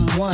become one.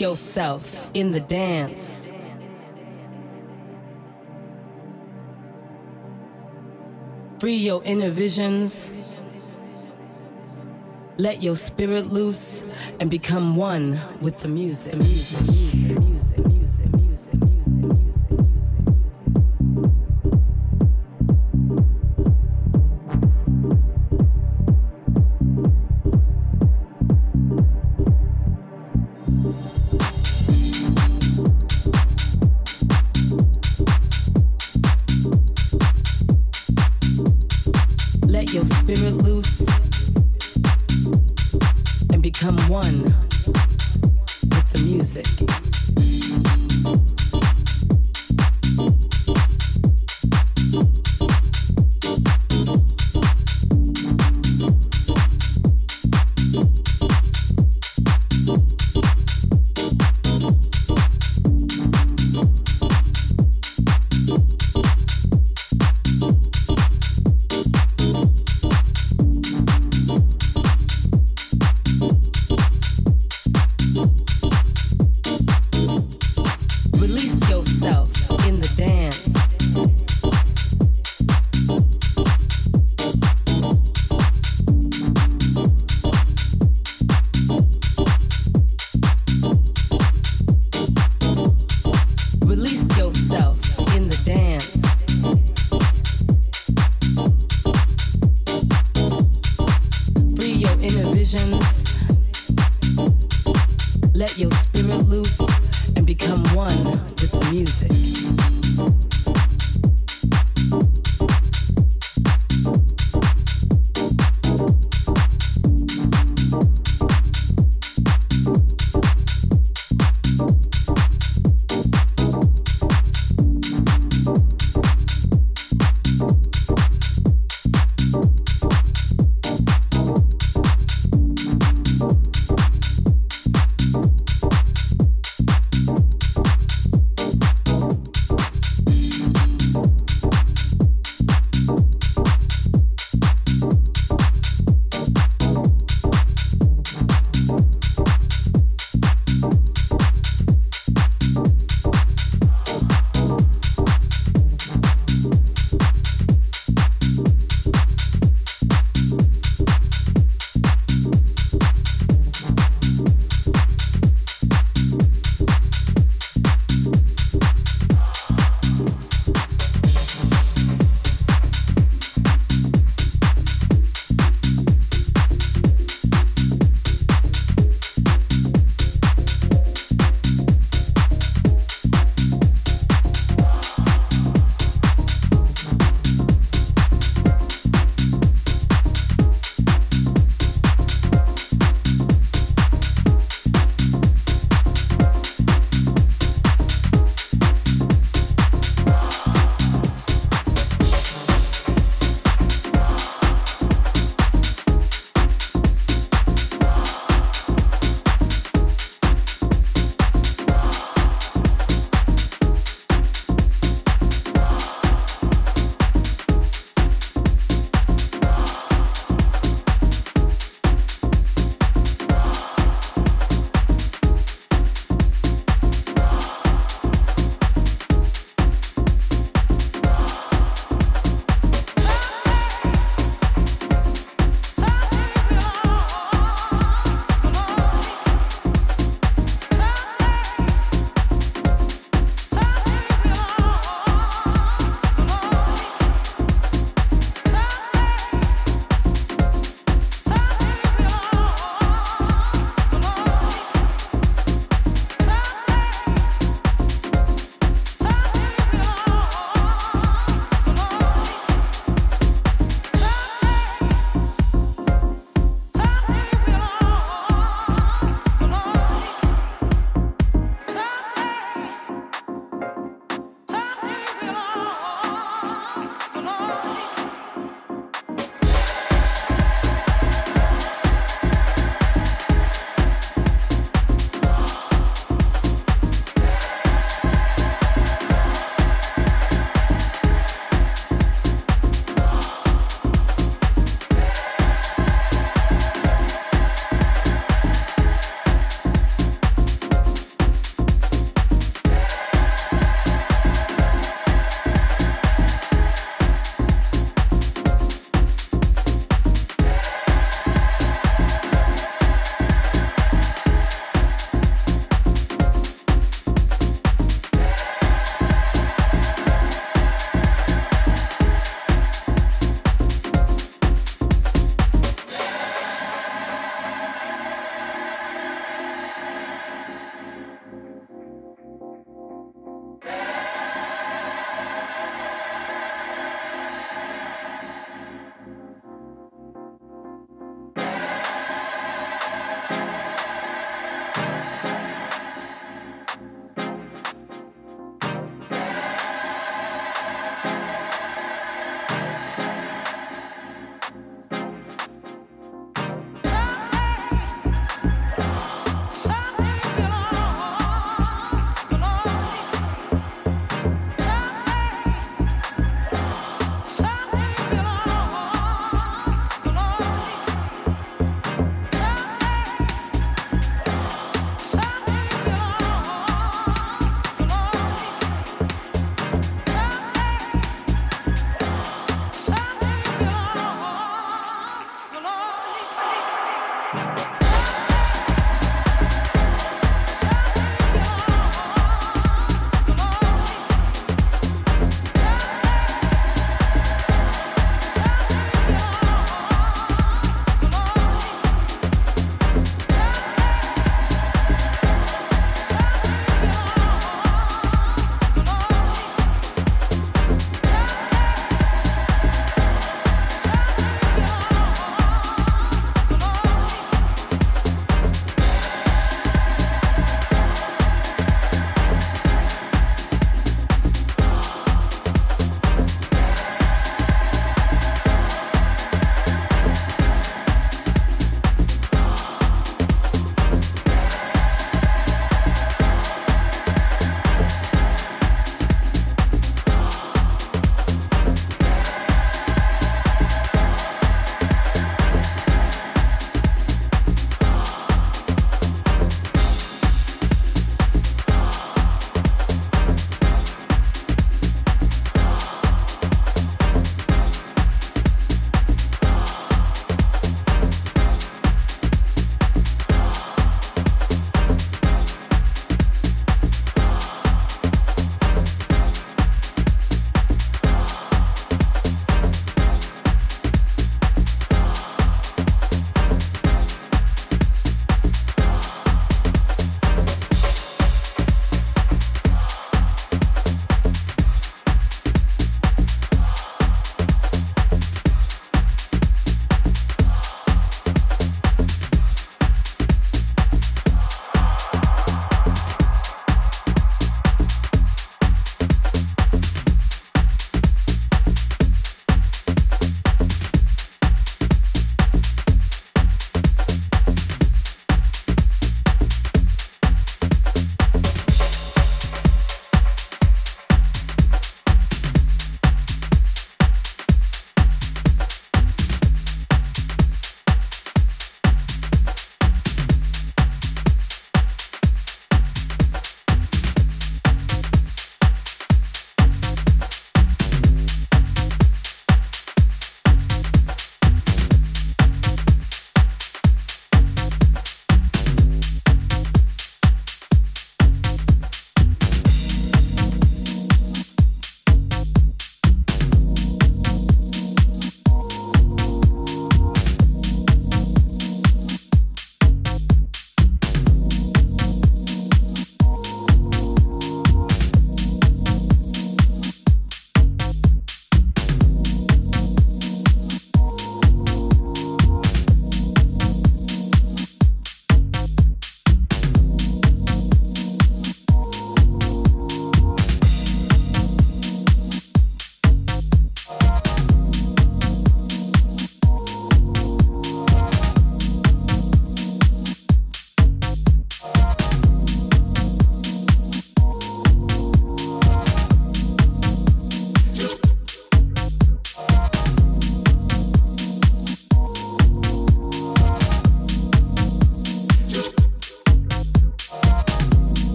Yourself in the dance. Free your inner visions. Let your spirit loose and become one with the music. music, music.